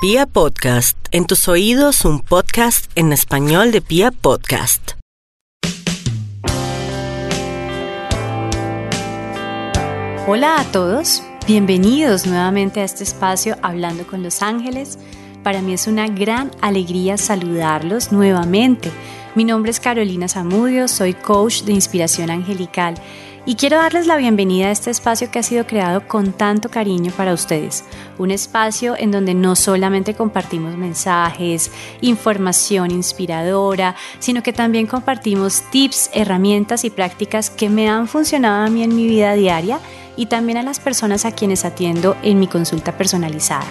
Pia Podcast, en tus oídos un podcast en español de Pia Podcast. Hola a todos, bienvenidos nuevamente a este espacio Hablando con los Ángeles. Para mí es una gran alegría saludarlos nuevamente. Mi nombre es Carolina Zamudio, soy coach de inspiración angelical y quiero darles la bienvenida a este espacio que ha sido creado con tanto cariño para ustedes. Un espacio en donde no solamente compartimos mensajes, información inspiradora, sino que también compartimos tips, herramientas y prácticas que me han funcionado a mí en mi vida diaria y también a las personas a quienes atiendo en mi consulta personalizada.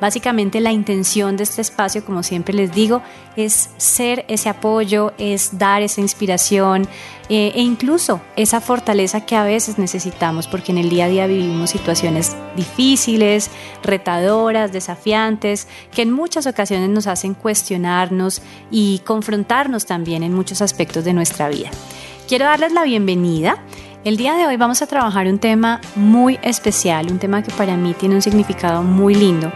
Básicamente la intención de este espacio, como siempre les digo, es ser ese apoyo, es dar esa inspiración eh, e incluso esa fortaleza que a veces necesitamos, porque en el día a día vivimos situaciones difíciles, retadoras, desafiantes, que en muchas ocasiones nos hacen cuestionarnos y confrontarnos también en muchos aspectos de nuestra vida. Quiero darles la bienvenida. El día de hoy vamos a trabajar un tema muy especial, un tema que para mí tiene un significado muy lindo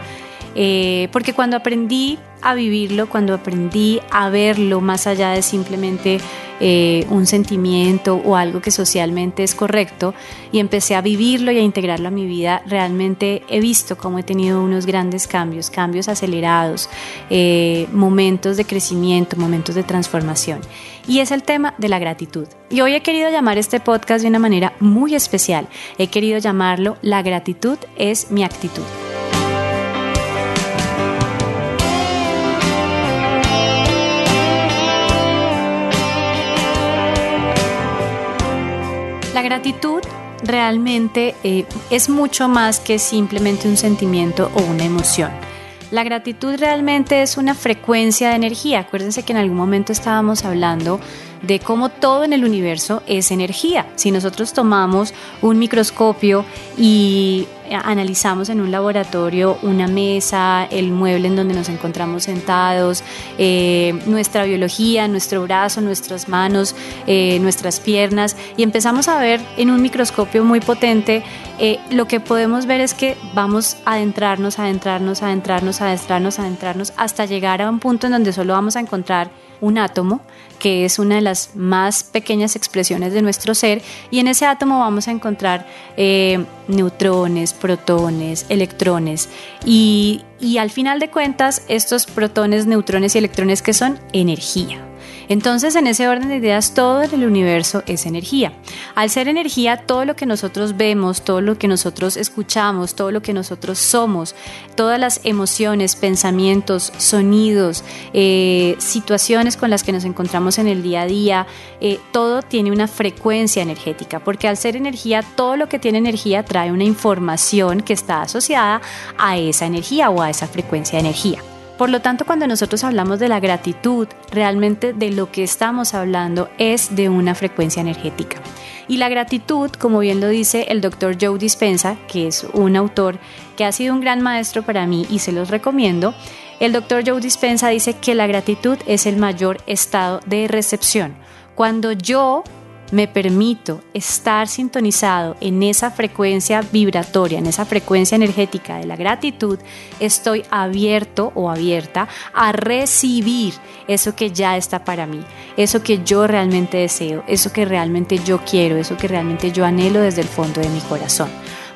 eh, porque cuando aprendí a vivirlo, cuando aprendí a verlo más allá de simplemente eh, un sentimiento o algo que socialmente es correcto y empecé a vivirlo y a integrarlo a mi vida, realmente he visto cómo he tenido unos grandes cambios, cambios acelerados, eh, momentos de crecimiento, momentos de transformación. Y es el tema de la gratitud. Y hoy he querido llamar este podcast de una manera muy especial. He querido llamarlo La gratitud es mi actitud. La gratitud realmente eh, es mucho más que simplemente un sentimiento o una emoción. La gratitud realmente es una frecuencia de energía. Acuérdense que en algún momento estábamos hablando de cómo todo en el universo es energía. Si nosotros tomamos un microscopio y analizamos en un laboratorio una mesa, el mueble en donde nos encontramos sentados, eh, nuestra biología, nuestro brazo, nuestras manos, eh, nuestras piernas y empezamos a ver en un microscopio muy potente, eh, lo que podemos ver es que vamos a adentrarnos, adentrarnos, adentrarnos, adentrarnos, adentrarnos hasta llegar a un punto en donde solo vamos a encontrar un átomo, que es una de las más pequeñas expresiones de nuestro ser, y en ese átomo vamos a encontrar eh, neutrones, protones, electrones, y, y al final de cuentas estos protones, neutrones y electrones que son energía. Entonces, en ese orden de ideas, todo en el universo es energía. Al ser energía, todo lo que nosotros vemos, todo lo que nosotros escuchamos, todo lo que nosotros somos, todas las emociones, pensamientos, sonidos, eh, situaciones con las que nos encontramos en el día a día, eh, todo tiene una frecuencia energética, porque al ser energía, todo lo que tiene energía trae una información que está asociada a esa energía o a esa frecuencia de energía. Por lo tanto, cuando nosotros hablamos de la gratitud, realmente de lo que estamos hablando es de una frecuencia energética. Y la gratitud, como bien lo dice el doctor Joe Dispensa, que es un autor que ha sido un gran maestro para mí y se los recomiendo, el doctor Joe Dispensa dice que la gratitud es el mayor estado de recepción. Cuando yo me permito estar sintonizado en esa frecuencia vibratoria, en esa frecuencia energética de la gratitud, estoy abierto o abierta a recibir eso que ya está para mí, eso que yo realmente deseo, eso que realmente yo quiero, eso que realmente yo anhelo desde el fondo de mi corazón.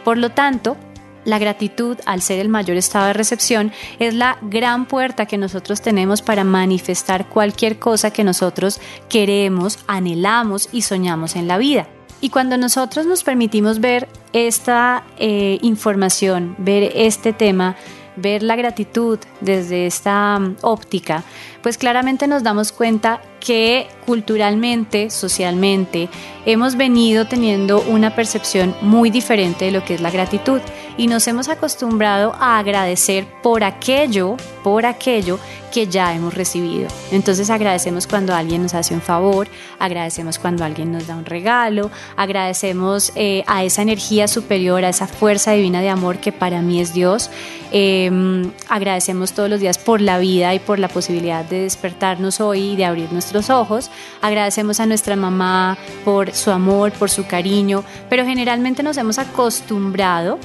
Por lo tanto, la gratitud, al ser el mayor estado de recepción, es la gran puerta que nosotros tenemos para manifestar cualquier cosa que nosotros queremos, anhelamos y soñamos en la vida. Y cuando nosotros nos permitimos ver esta eh, información, ver este tema, ver la gratitud desde esta mm, óptica, pues claramente nos damos cuenta que culturalmente, socialmente, hemos venido teniendo una percepción muy diferente de lo que es la gratitud y nos hemos acostumbrado a agradecer por aquello, por aquello que ya hemos recibido. Entonces agradecemos cuando alguien nos hace un favor, agradecemos cuando alguien nos da un regalo, agradecemos eh, a esa energía superior, a esa fuerza divina de amor que para mí es Dios. Em, agradecemos todos los días por la vida y por la posibilidad de despertarnos hoy y de abrir nuestros ojos. Agradecemos a nuestra mamá por su amor, por su cariño, pero generalmente nos hemos acostumbrado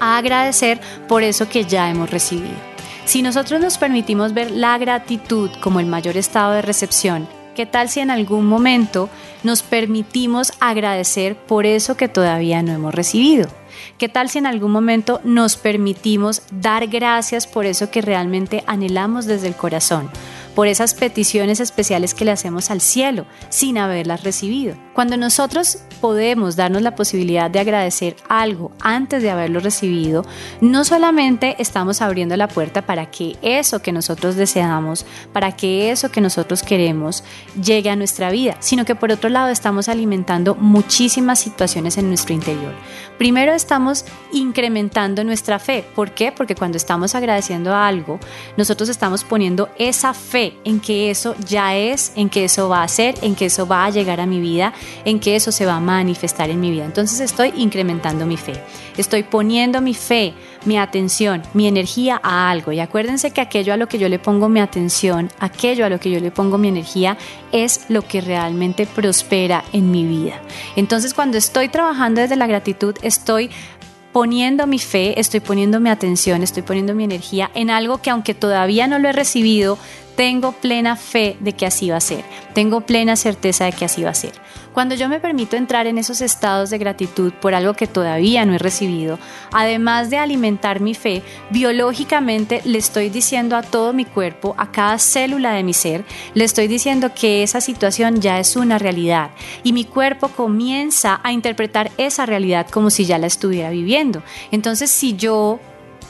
a agradecer por eso que ya hemos recibido. Si nosotros nos permitimos ver la gratitud como el mayor estado de recepción, ¿qué tal si en algún momento nos permitimos agradecer por eso que todavía no hemos recibido? ¿Qué tal si en algún momento nos permitimos dar gracias por eso que realmente anhelamos desde el corazón? Por esas peticiones especiales que le hacemos al cielo sin haberlas recibido. Cuando nosotros podemos darnos la posibilidad de agradecer algo antes de haberlo recibido, no solamente estamos abriendo la puerta para que eso que nosotros deseamos, para que eso que nosotros queremos llegue a nuestra vida, sino que por otro lado estamos alimentando muchísimas situaciones en nuestro interior. Primero estamos incrementando nuestra fe. ¿Por qué? Porque cuando estamos agradeciendo algo, nosotros estamos poniendo esa fe en que eso ya es, en que eso va a ser, en que eso va a llegar a mi vida, en que eso se va a manifestar en mi vida. Entonces estoy incrementando mi fe. Estoy poniendo mi fe, mi atención, mi energía a algo. Y acuérdense que aquello a lo que yo le pongo mi atención, aquello a lo que yo le pongo mi energía, es lo que realmente prospera en mi vida. Entonces cuando estoy trabajando desde la gratitud, estoy poniendo mi fe, estoy poniendo mi atención, estoy poniendo mi energía en algo que aunque todavía no lo he recibido, tengo plena fe de que así va a ser, tengo plena certeza de que así va a ser. Cuando yo me permito entrar en esos estados de gratitud por algo que todavía no he recibido, además de alimentar mi fe, biológicamente le estoy diciendo a todo mi cuerpo, a cada célula de mi ser, le estoy diciendo que esa situación ya es una realidad y mi cuerpo comienza a interpretar esa realidad como si ya la estuviera viviendo. Entonces, si yo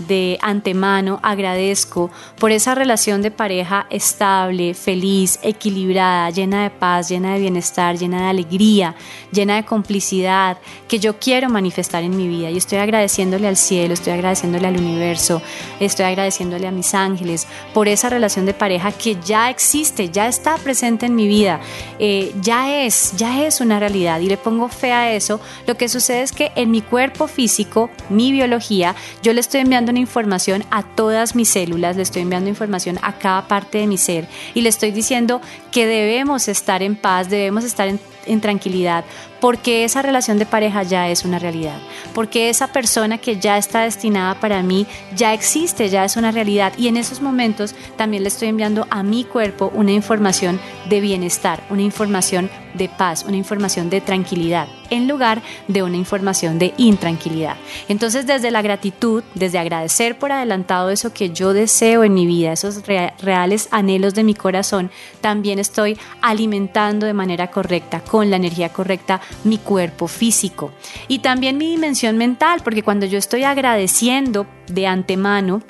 de antemano agradezco por esa relación de pareja estable, feliz, equilibrada, llena de paz, llena de bienestar, llena de alegría, llena de complicidad, que yo quiero manifestar en mi vida. Y estoy agradeciéndole al cielo, estoy agradeciéndole al universo, estoy agradeciéndole a mis ángeles por esa relación de pareja que ya existe, ya está presente en mi vida, eh, ya es, ya es una realidad. Y le pongo fe a eso. Lo que sucede es que en mi cuerpo físico, mi biología, yo le estoy enviando información a todas mis células, le estoy enviando información a cada parte de mi ser y le estoy diciendo que debemos estar en paz, debemos estar en, en tranquilidad, porque esa relación de pareja ya es una realidad, porque esa persona que ya está destinada para mí ya existe, ya es una realidad y en esos momentos también le estoy enviando a mi cuerpo una información de bienestar, una información de paz, una información de tranquilidad, en lugar de una información de intranquilidad. Entonces desde la gratitud, desde agradecer por adelantado eso que yo deseo en mi vida, esos reales anhelos de mi corazón, también estoy alimentando de manera correcta, con la energía correcta, mi cuerpo físico. Y también mi dimensión mental, porque cuando yo estoy agradeciendo de antemano,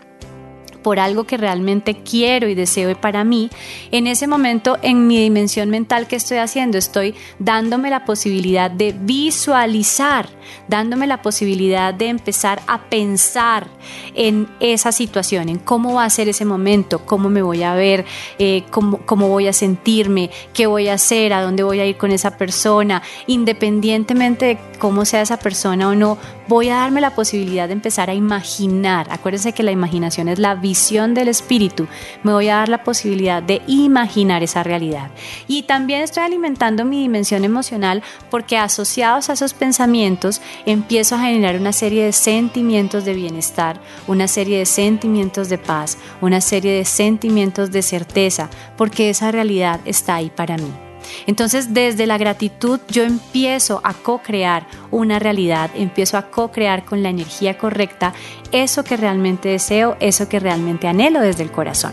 por algo que realmente quiero y deseo para mí, en ese momento en mi dimensión mental que estoy haciendo, estoy dándome la posibilidad de visualizar, dándome la posibilidad de empezar a pensar en esa situación, en cómo va a ser ese momento, cómo me voy a ver, eh, cómo, cómo voy a sentirme, qué voy a hacer, a dónde voy a ir con esa persona, independientemente de cómo sea esa persona o no, voy a darme la posibilidad de empezar a imaginar. Acuérdense que la imaginación es la visión del espíritu. Me voy a dar la posibilidad de imaginar esa realidad. Y también estoy alimentando mi dimensión emocional porque asociados a esos pensamientos empiezo a generar una serie de sentimientos de bienestar, una serie de sentimientos de paz, una serie de sentimientos de certeza, porque esa realidad está ahí para mí. Entonces, desde la gratitud yo empiezo a co-crear una realidad, empiezo a co-crear con la energía correcta eso que realmente deseo, eso que realmente anhelo desde el corazón.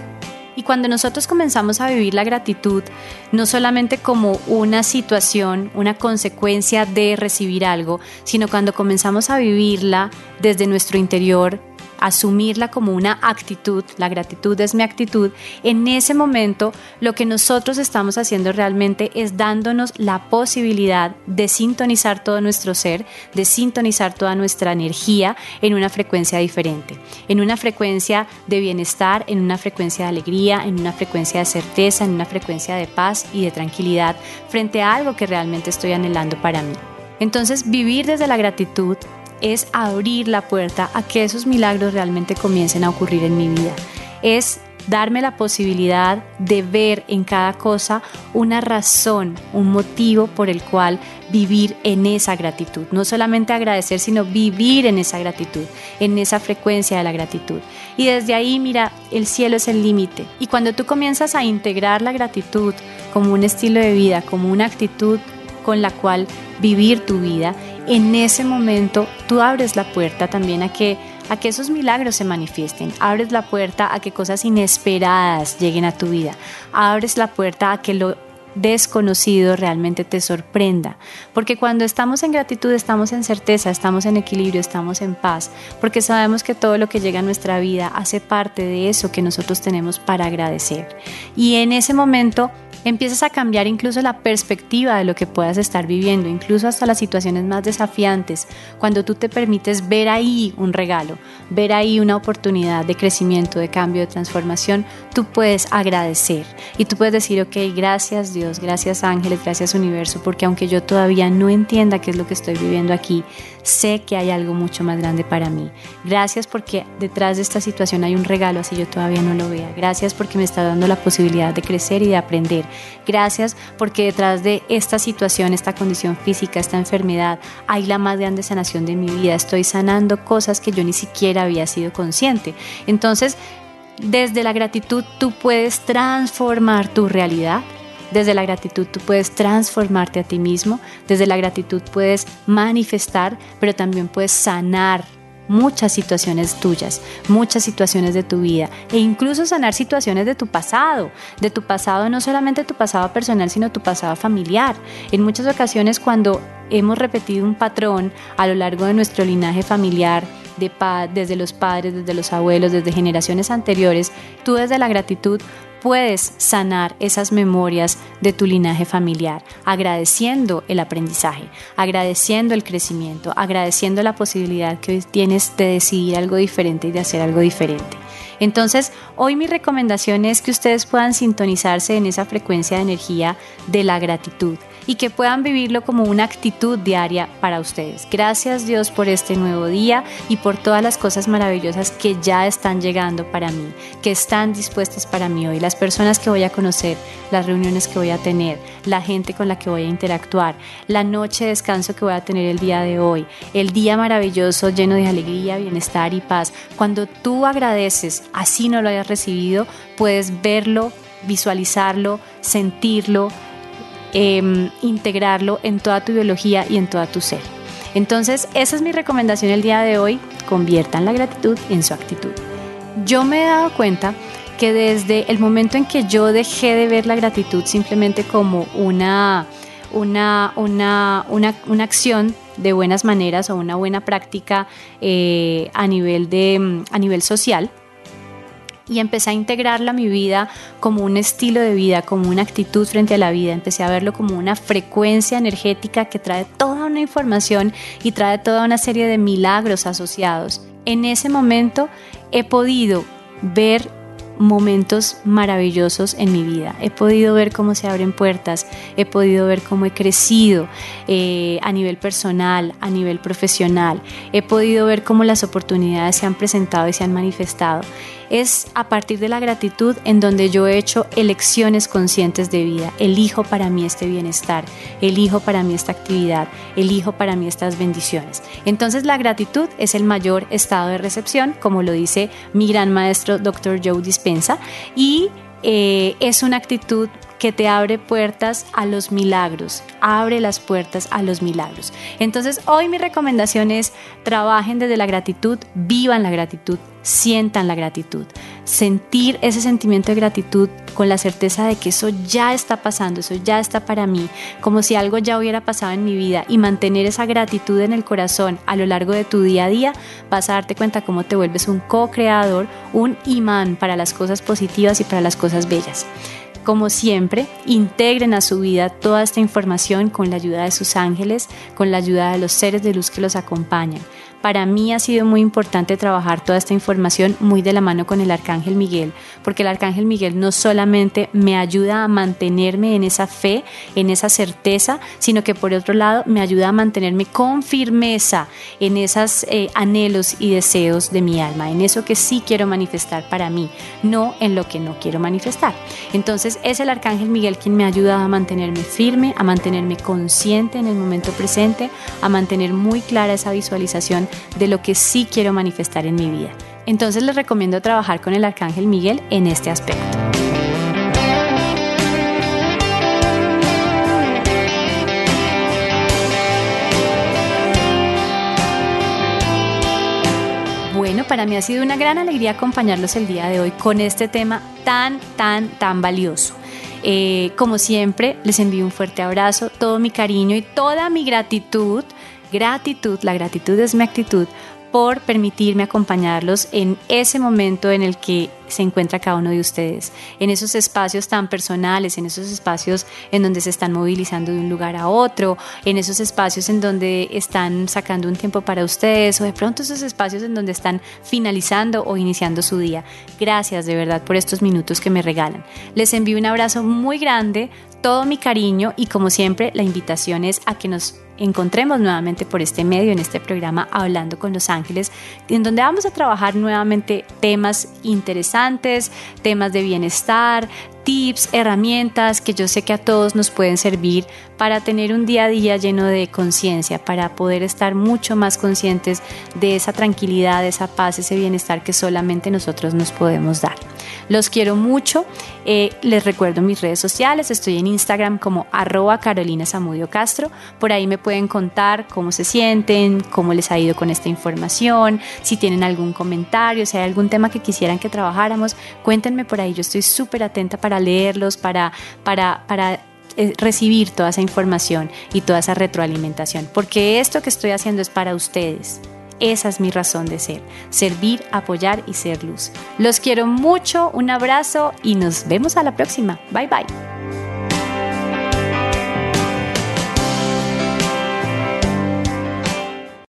Y cuando nosotros comenzamos a vivir la gratitud, no solamente como una situación, una consecuencia de recibir algo, sino cuando comenzamos a vivirla desde nuestro interior, asumirla como una actitud, la gratitud es mi actitud, en ese momento lo que nosotros estamos haciendo realmente es dándonos la posibilidad de sintonizar todo nuestro ser, de sintonizar toda nuestra energía en una frecuencia diferente, en una frecuencia de bienestar, en una frecuencia de alegría, en una frecuencia de certeza, en una frecuencia de paz y de tranquilidad frente a algo que realmente estoy anhelando para mí. Entonces, vivir desde la gratitud es abrir la puerta a que esos milagros realmente comiencen a ocurrir en mi vida. Es darme la posibilidad de ver en cada cosa una razón, un motivo por el cual vivir en esa gratitud. No solamente agradecer, sino vivir en esa gratitud, en esa frecuencia de la gratitud. Y desde ahí, mira, el cielo es el límite. Y cuando tú comienzas a integrar la gratitud como un estilo de vida, como una actitud con la cual vivir tu vida, en ese momento tú abres la puerta también a que a que esos milagros se manifiesten, abres la puerta a que cosas inesperadas lleguen a tu vida, abres la puerta a que lo desconocido realmente te sorprenda. Porque cuando estamos en gratitud estamos en certeza, estamos en equilibrio, estamos en paz, porque sabemos que todo lo que llega a nuestra vida hace parte de eso que nosotros tenemos para agradecer. Y en ese momento empiezas a cambiar incluso la perspectiva de lo que puedas estar viviendo, incluso hasta las situaciones más desafiantes, cuando tú te permites ver ahí un regalo, ver ahí una oportunidad de crecimiento, de cambio, de transformación, tú puedes agradecer y tú puedes decir, ok, gracias Dios, gracias ángeles, gracias universo, porque aunque yo todavía no entienda qué es lo que estoy viviendo aquí, sé que hay algo mucho más grande para mí. Gracias porque detrás de esta situación hay un regalo, así yo todavía no lo vea. Gracias porque me está dando la posibilidad de crecer y de aprender. Gracias porque detrás de esta situación, esta condición física, esta enfermedad, hay la más grande sanación de mi vida. Estoy sanando cosas que yo ni siquiera había sido consciente. Entonces, desde la gratitud tú puedes transformar tu realidad. Desde la gratitud tú puedes transformarte a ti mismo, desde la gratitud puedes manifestar, pero también puedes sanar muchas situaciones tuyas, muchas situaciones de tu vida e incluso sanar situaciones de tu pasado, de tu pasado, no solamente tu pasado personal, sino tu pasado familiar. En muchas ocasiones cuando hemos repetido un patrón a lo largo de nuestro linaje familiar, de desde los padres, desde los abuelos, desde generaciones anteriores, tú desde la gratitud puedes sanar esas memorias de tu linaje familiar, agradeciendo el aprendizaje, agradeciendo el crecimiento, agradeciendo la posibilidad que hoy tienes de decidir algo diferente y de hacer algo diferente. Entonces, hoy mi recomendación es que ustedes puedan sintonizarse en esa frecuencia de energía de la gratitud y que puedan vivirlo como una actitud diaria para ustedes. Gracias Dios por este nuevo día y por todas las cosas maravillosas que ya están llegando para mí, que están dispuestas para mí hoy, las personas que voy a conocer, las reuniones que voy a tener, la gente con la que voy a interactuar, la noche de descanso que voy a tener el día de hoy, el día maravilloso lleno de alegría, bienestar y paz. Cuando tú agradeces, así no lo hayas recibido, puedes verlo, visualizarlo, sentirlo, Em, integrarlo en toda tu biología y en toda tu ser. Entonces, esa es mi recomendación el día de hoy, conviertan la gratitud en su actitud. Yo me he dado cuenta que desde el momento en que yo dejé de ver la gratitud simplemente como una, una, una, una, acción de buenas maneras o una buena práctica eh, a, nivel de, a nivel social, y empecé a integrarla a mi vida como un estilo de vida, como una actitud frente a la vida. Empecé a verlo como una frecuencia energética que trae toda una información y trae toda una serie de milagros asociados. En ese momento he podido ver momentos maravillosos en mi vida. He podido ver cómo se abren puertas, he podido ver cómo he crecido eh, a nivel personal, a nivel profesional, he podido ver cómo las oportunidades se han presentado y se han manifestado. Es a partir de la gratitud en donde yo he hecho elecciones conscientes de vida. Elijo para mí este bienestar, elijo para mí esta actividad, elijo para mí estas bendiciones. Entonces la gratitud es el mayor estado de recepción, como lo dice mi gran maestro Dr. Joe Dispensa, y eh, es una actitud que te abre puertas a los milagros, abre las puertas a los milagros. Entonces hoy mi recomendación es trabajen desde la gratitud, vivan la gratitud, sientan la gratitud. Sentir ese sentimiento de gratitud con la certeza de que eso ya está pasando, eso ya está para mí, como si algo ya hubiera pasado en mi vida y mantener esa gratitud en el corazón a lo largo de tu día a día, vas a darte cuenta cómo te vuelves un co-creador, un imán para las cosas positivas y para las cosas bellas. Como siempre, integren a su vida toda esta información con la ayuda de sus ángeles, con la ayuda de los seres de luz que los acompañan. Para mí ha sido muy importante trabajar toda esta información muy de la mano con el Arcángel Miguel, porque el Arcángel Miguel no solamente me ayuda a mantenerme en esa fe, en esa certeza, sino que por otro lado me ayuda a mantenerme con firmeza en esos eh, anhelos y deseos de mi alma, en eso que sí quiero manifestar para mí, no en lo que no quiero manifestar. Entonces es el Arcángel Miguel quien me ayuda a mantenerme firme, a mantenerme consciente en el momento presente, a mantener muy clara esa visualización de lo que sí quiero manifestar en mi vida. Entonces les recomiendo trabajar con el Arcángel Miguel en este aspecto. Bueno, para mí ha sido una gran alegría acompañarlos el día de hoy con este tema tan, tan, tan valioso. Eh, como siempre, les envío un fuerte abrazo, todo mi cariño y toda mi gratitud. Gratitud, la gratitud es mi actitud por permitirme acompañarlos en ese momento en el que se encuentra cada uno de ustedes, en esos espacios tan personales, en esos espacios en donde se están movilizando de un lugar a otro, en esos espacios en donde están sacando un tiempo para ustedes o de pronto esos espacios en donde están finalizando o iniciando su día. Gracias de verdad por estos minutos que me regalan. Les envío un abrazo muy grande, todo mi cariño y como siempre la invitación es a que nos encontremos nuevamente por este medio, en este programa Hablando con los Ángeles, en donde vamos a trabajar nuevamente temas interesantes, temas de bienestar, tips, herramientas que yo sé que a todos nos pueden servir para tener un día a día lleno de conciencia, para poder estar mucho más conscientes de esa tranquilidad, de esa paz, ese bienestar que solamente nosotros nos podemos dar. Los quiero mucho. Eh, les recuerdo mis redes sociales. Estoy en Instagram como arroba Carolina Samudio Castro. Por ahí me pueden contar cómo se sienten, cómo les ha ido con esta información, si tienen algún comentario, si hay algún tema que quisieran que trabajáramos, cuéntenme por ahí. Yo estoy súper atenta para leerlos, para, para, para eh, recibir toda esa información y toda esa retroalimentación, porque esto que estoy haciendo es para ustedes. Esa es mi razón de ser, servir, apoyar y ser luz. Los quiero mucho, un abrazo y nos vemos a la próxima. Bye bye.